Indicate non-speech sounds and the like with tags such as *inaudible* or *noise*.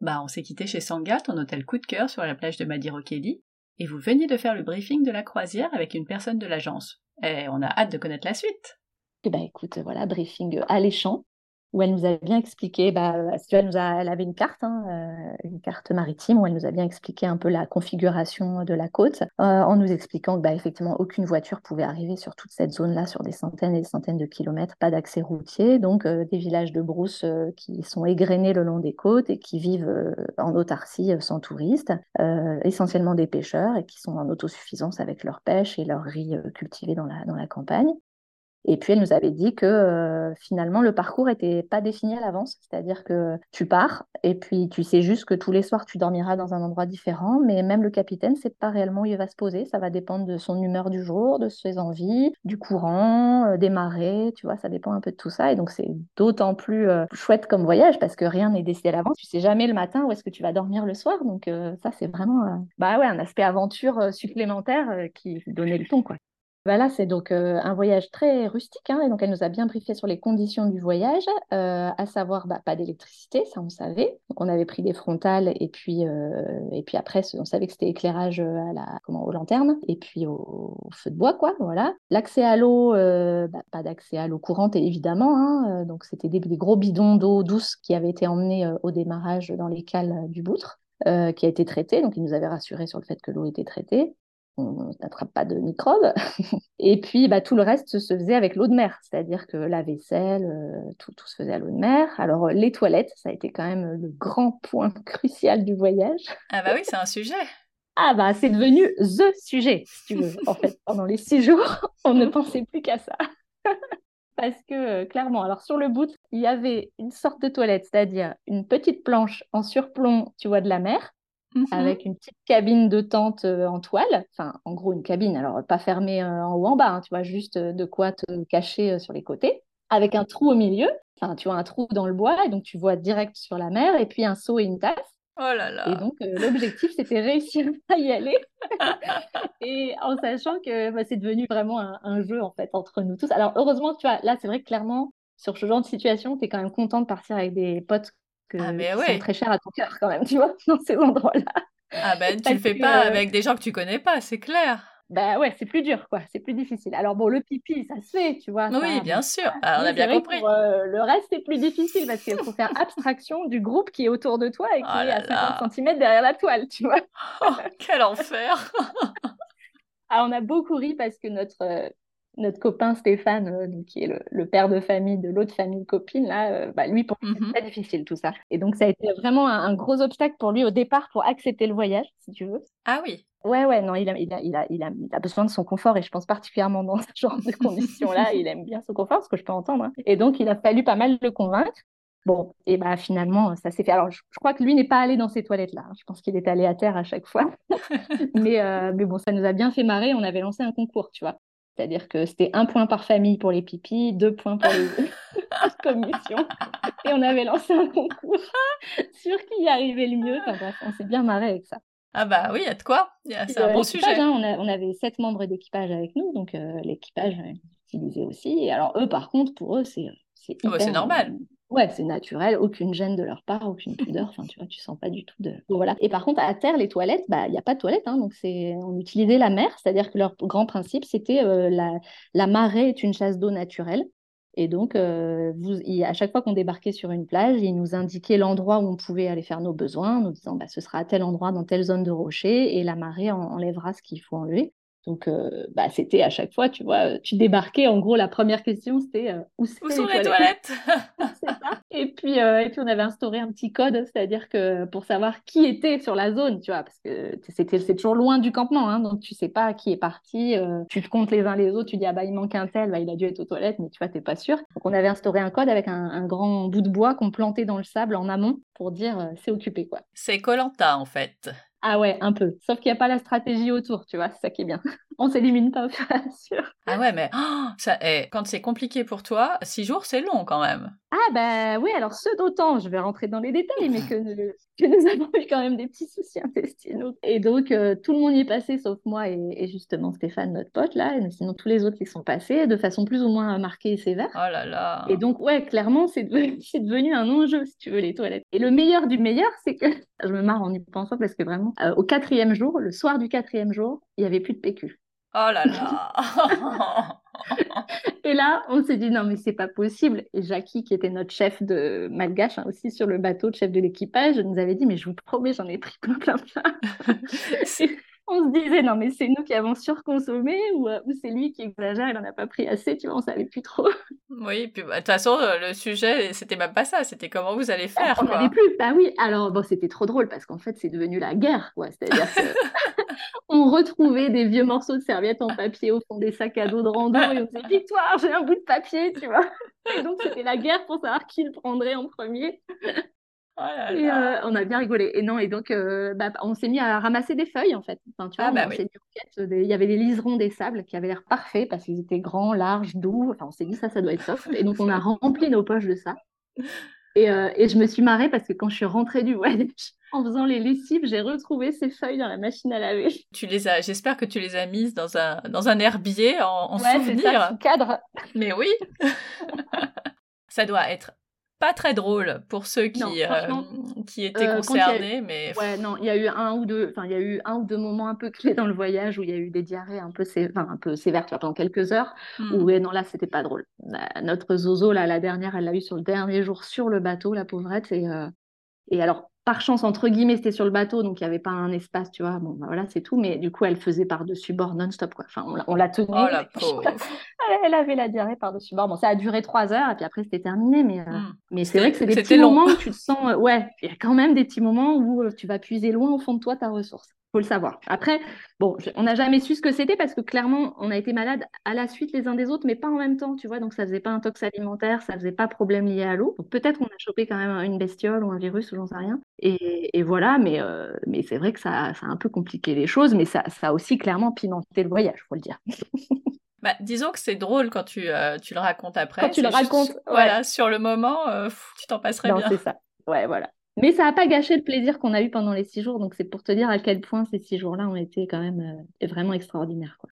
bah on s'est quitté chez Sanga, ton hôtel coup de cœur sur la plage de Madirokeli, et vous veniez de faire le briefing de la croisière avec une personne de l'agence. Et on a hâte de connaître la suite. Eh ben écoute, voilà, briefing alléchant où elle nous a bien expliqué, bah, elle, avait une carte, hein, euh, une carte maritime, où elle nous a bien expliqué un peu la configuration de la côte, euh, en nous expliquant que bah, effectivement aucune voiture pouvait arriver sur toute cette zone-là, sur des centaines et des centaines de kilomètres, pas d'accès routier, donc euh, des villages de brousse qui sont égrenés le long des côtes et qui vivent en autarcie sans touristes, essentiellement des pêcheurs et qui sont en autosuffisance avec leur pêche et leur riz cultivé dans la, dans la campagne. Et puis, elle nous avait dit que euh, finalement, le parcours n'était pas défini à l'avance. C'est-à-dire que tu pars et puis tu sais juste que tous les soirs, tu dormiras dans un endroit différent. Mais même le capitaine ne sait pas réellement où il va se poser. Ça va dépendre de son humeur du jour, de ses envies, du courant, euh, des marées. Tu vois, ça dépend un peu de tout ça. Et donc, c'est d'autant plus euh, chouette comme voyage parce que rien n'est décidé à l'avance. Tu sais jamais le matin où est-ce que tu vas dormir le soir. Donc, ça, c'est vraiment bah ouais, un aspect aventure supplémentaire qui donnait le ton. Quoi. Voilà, c'est donc un voyage très rustique, hein, et donc elle nous a bien briefé sur les conditions du voyage, à savoir bah, pas d'électricité, ça on savait. On avait pris des frontales et puis et puis après on savait que c'était éclairage à la comment aux lanternes et puis au, feu de bois quoi, voilà. L'accès à l'eau, bah, pas d'accès à l'eau courante évidemment, hein, donc c'était des, des, gros bidons d'eau douce qui avaient été emmenés au démarrage dans les cales du Boutre. qui a été traité, donc il nous avait rassuré sur le fait que l'eau était traitée on n'attrape pas de microbes. *laughs* Et puis, bah, tout le reste se faisait avec l'eau de mer, c'est-à-dire que la vaisselle, euh, tout, tout, se faisait à l'eau de mer. Alors, euh, les toilettes, ça a été quand même le grand *laughs* point crucial du voyage. Ah bah oui, c'est un sujet. Ah bah, c'est devenu THE sujet, si tu veux. En fait, pendant les six jours, *laughs* on ne pensait plus qu'à ça. Parce que, euh, clairement, alors sur le bout, il y avait une sorte de toilette, c'est-à-dire une petite planche en surplomb, tu vois, de la mer, Mmh avec une petite cabine de tente euh, en toile, enfin en gros une cabine, alors pas fermée euh, en haut en bas, hein, tu vois, juste euh, de quoi te cacher sur les côtés, avec un trou au milieu, enfin tu vois un trou dans le bois, et donc tu vois direct sur la mer, et puis un seau et une tasse. Oh là là. Et donc l'objectif c'était réussir *laughs* à y aller, *laughs* et en sachant que bah, c'est devenu vraiment un, un, jeu en fait entre nous tous. Alors heureusement, tu vois, là c'est vrai que clairement sur ce genre de situation, tu es quand même content de partir avec des potes ah, mais ouais. très cher à ton cœur quand même, tu vois, *laughs* dans ces endroits-là. Ah ben, *laughs* tu le fais pas euh, avec des gens que tu connais pas, c'est clair. Ben ouais, c'est plus dur, quoi. C'est plus difficile. Alors bon, le pipi, ça se fait, tu vois. Oui, bien sûr. Ah, on a bien compris. Euh, le reste, c'est plus difficile parce qu'il faut faire *laughs* abstraction du groupe qui est autour de toi et qui oh est à 50 cm derrière la toile, tu vois. Oh, quel enfer ah, On a beaucoup ri parce que notre, euh, notre copain Stéphane, euh, qui est le, père de famille de l'autre famille copine, là, euh, bah, lui, pour lui, c'est mhm. très difficile tout ça. Et donc, ça a été vraiment un, gros obstacle pour lui au départ pour accepter le voyage, si tu veux. Ah oui. Ouais, ouais, non, il a, il, a, il, a, il, a, besoin de son confort et je pense particulièrement dans ce genre de *laughs* conditions-là, il aime bien son confort, ce que je peux entendre. Hein. Et donc, il a fallu pas mal le convaincre. Bon, et bah finalement, ça s'est fait. Alors, je, crois que lui n'est pas allé dans ces toilettes-là. Hein. Je pense qu'il est allé à terre à chaque fois. *laughs* mais, euh, mais bon, ça nous a bien fait marrer. On avait lancé un concours, tu vois. C'est-à-dire que c'était un point par famille pour les pipis, deux points pour les *laughs* *laughs* commissions. Et on avait lancé un concours *laughs* sur qui y arrivait le mieux. Enfin bref, on s'est bien marré avec ça. Ah bah oui, il y a de quoi. C'est un bon sujet. Hein, on, avait sept membres d'équipage avec nous, donc euh, l'équipage utilisait aussi. Et alors eux, par contre, pour eux, c'est c'est ah bah, normal. Ouais, c'est naturel, aucune gêne de leur part, aucune pudeur. Enfin, tu vois, sens pas du tout de. voilà. Et par contre, à terre, les toilettes, bah, il n'y a pas de toilettes, hein, donc on utilisait la mer, c'est-à-dire que leur grand principe, c'était euh, la... la marée est une chasse d'eau naturelle. Et donc, euh, vous, à chaque fois qu'on débarquait sur une plage, ils nous indiquaient l'endroit où on pouvait aller faire nos besoins, nous disant bah, ce sera à tel endroit, dans telle zone de rocher, et la marée enlèvera ce qu'il faut enlever. Donc, euh, bah, c'était à chaque fois, tu vois, tu débarquais. En gros, la première question, c'était euh, où, sont les, toilettes, *laughs* Et puis, euh, et puis, on avait instauré un petit code, c'est-à-dire que pour savoir qui était sur la zone, tu vois, parce que c'était, c'est toujours loin du campement, hein, donc tu sais pas qui est parti. tu te comptes les uns les autres, tu dis ah bah il manque un tel, bah, il a dû être aux toilettes, mais tu vois, t'es pas sûr. Donc, on avait instauré un code avec un, grand bout de bois qu'on plantait dans le sable en amont pour dire c'est occupé, quoi. C'est Colanta en fait. Ah ouais, un peu. Sauf qu'il n'y a pas la stratégie autour, tu vois, c'est ça qui est bien. On s'élimine pas *laughs* à mesure. Ah ouais, mais oh, ça, eh, quand c'est compliqué pour toi, six jours, c'est long quand même. Ah bah oui, alors ce d'autant, je vais rentrer dans les détails, mais que, *laughs* que, nous avons eu quand même des petits soucis intestinaux. Et donc, euh, tout le monde y est passé, sauf moi et, et, justement Stéphane, notre pote, là. Et sinon, tous les autres y sont passés de façon plus ou moins marquée et sévère. Oh là là Et donc, ouais, clairement, c'est devenu, *laughs* devenu, un enjeu, si tu veux, les toilettes. Et le meilleur du meilleur, c'est que, je me marre en y pensant, parce que vraiment, euh, au quatrième jour, le soir du quatrième jour, il n'y avait plus de PQ. Oh là là *laughs* Et là, on s'est dit non mais c'est pas possible. Et Jackie, qui était notre chef de malgache hein, aussi sur le bateau, chef de l'équipage, nous avait dit mais je vous promets, j'en ai pris plein plein plein. *laughs* on se disait non mais c'est nous qui avons surconsommé ou, euh, ou c'est lui qui exagère, il en a pas pris assez, tu vois, on savait plus trop. *laughs* Oui, puis bah, de toute façon le sujet c'était même pas ça, c'était comment vous allez faire. On n'avait plus, bah oui. Alors bon, c'était trop drôle parce qu'en fait c'est devenu la guerre, quoi. C'est-à-dire que *laughs* on retrouvait des vieux morceaux de serviettes en papier au fond des sacs à dos de rando et on disait victoire, j'ai un bout de papier, tu vois. Et donc c'était la guerre pour savoir qui le prendrait en premier. Oh là Et euh, on a bien rigolé. Et non, et donc, euh, bah, on s'est mis à ramasser des feuilles, en fait. Enfin, tu vois, Ah, bah on oui. s'est mis en quête des- Il y avait des liserons des sables qui avaient l'air parfaits parce qu'ils étaient grands, larges, doux. Enfin, on s'est dit, ça, ça doit être soft. Et donc, on a rempli nos poches de ça. Et, euh, et je me suis marrée parce que quand je suis rentrée du voyage, en faisant les lessives, j'ai retrouvé ces feuilles dans la machine à laver. *laughs* Tu les as, j'espère que tu les as mises dans un dans un herbier en, en Ouais, souvenir. ça, cadre. Mais oui, *laughs* ça doit être pas très drôle pour ceux qui Non, euh, qui étaient euh, a- concernés, mais Ouais, non, il y a eu un ou deux, enfin, il y a eu un ou deux moments un peu clés dans le voyage où il y a eu des diarrhées un peu, sé- enfin, un peu sévères, tu vois, pendant quelques heures. Où, ouais, non, là, c'était pas drôle. La- notre Zozo, là, la dernière, elle l'a eu sur le dernier jour sur le bateau, la pauvrette. Et, euh, et alors, par chance, entre guillemets, c'était sur le bateau, donc il n'y avait pas un espace, tu vois. Bon, bah, voilà, c'est tout. Mais du coup, elle faisait par-dessus bord non-stop, quoi. Enfin, on, la- tenait. Oh la. *laughs* Elle avait la diarrhée par-dessus bord. Bon, ça a duré trois heures, et puis après, c'était terminé. Mais, euh, Hmm. mais c'est vrai que c'est des petits long. moments où tu te sens. euh, ouais, il y a quand même des petits moments où euh, tu vas puiser loin au fond de toi ta ressource. Faut le savoir. Après, bon, on n'a jamais su ce que c'était parce que clairement, on a été malades à la suite les uns des autres, mais pas en même temps, tu vois. Donc, ça faisait pas un tox alimentaire, ça faisait pas problème lié à l'eau. Peut-être qu'on a chopé quand même une bestiole ou un virus ou j'en sais rien. Et, et voilà, mais, euh, mais c'est vrai que ça, ça a un peu compliqué les choses, mais ça, ça a aussi clairement pimenté le voyage, faut le dire. *laughs* Bah, disons que c'est drôle quand tu, euh, tu le racontes après. Quand tu le juste- racontes, ouais. Voilà, sur le moment, euh, pff, tu t'en passerais Non, bien. c'est ça. Ouais, voilà. Mais ça n'a pas gâché le plaisir qu'on a eu pendant les six jours, donc c'est pour te dire à quel point ces six jours-là ont été quand même euh, vraiment extraordinaires, quoi.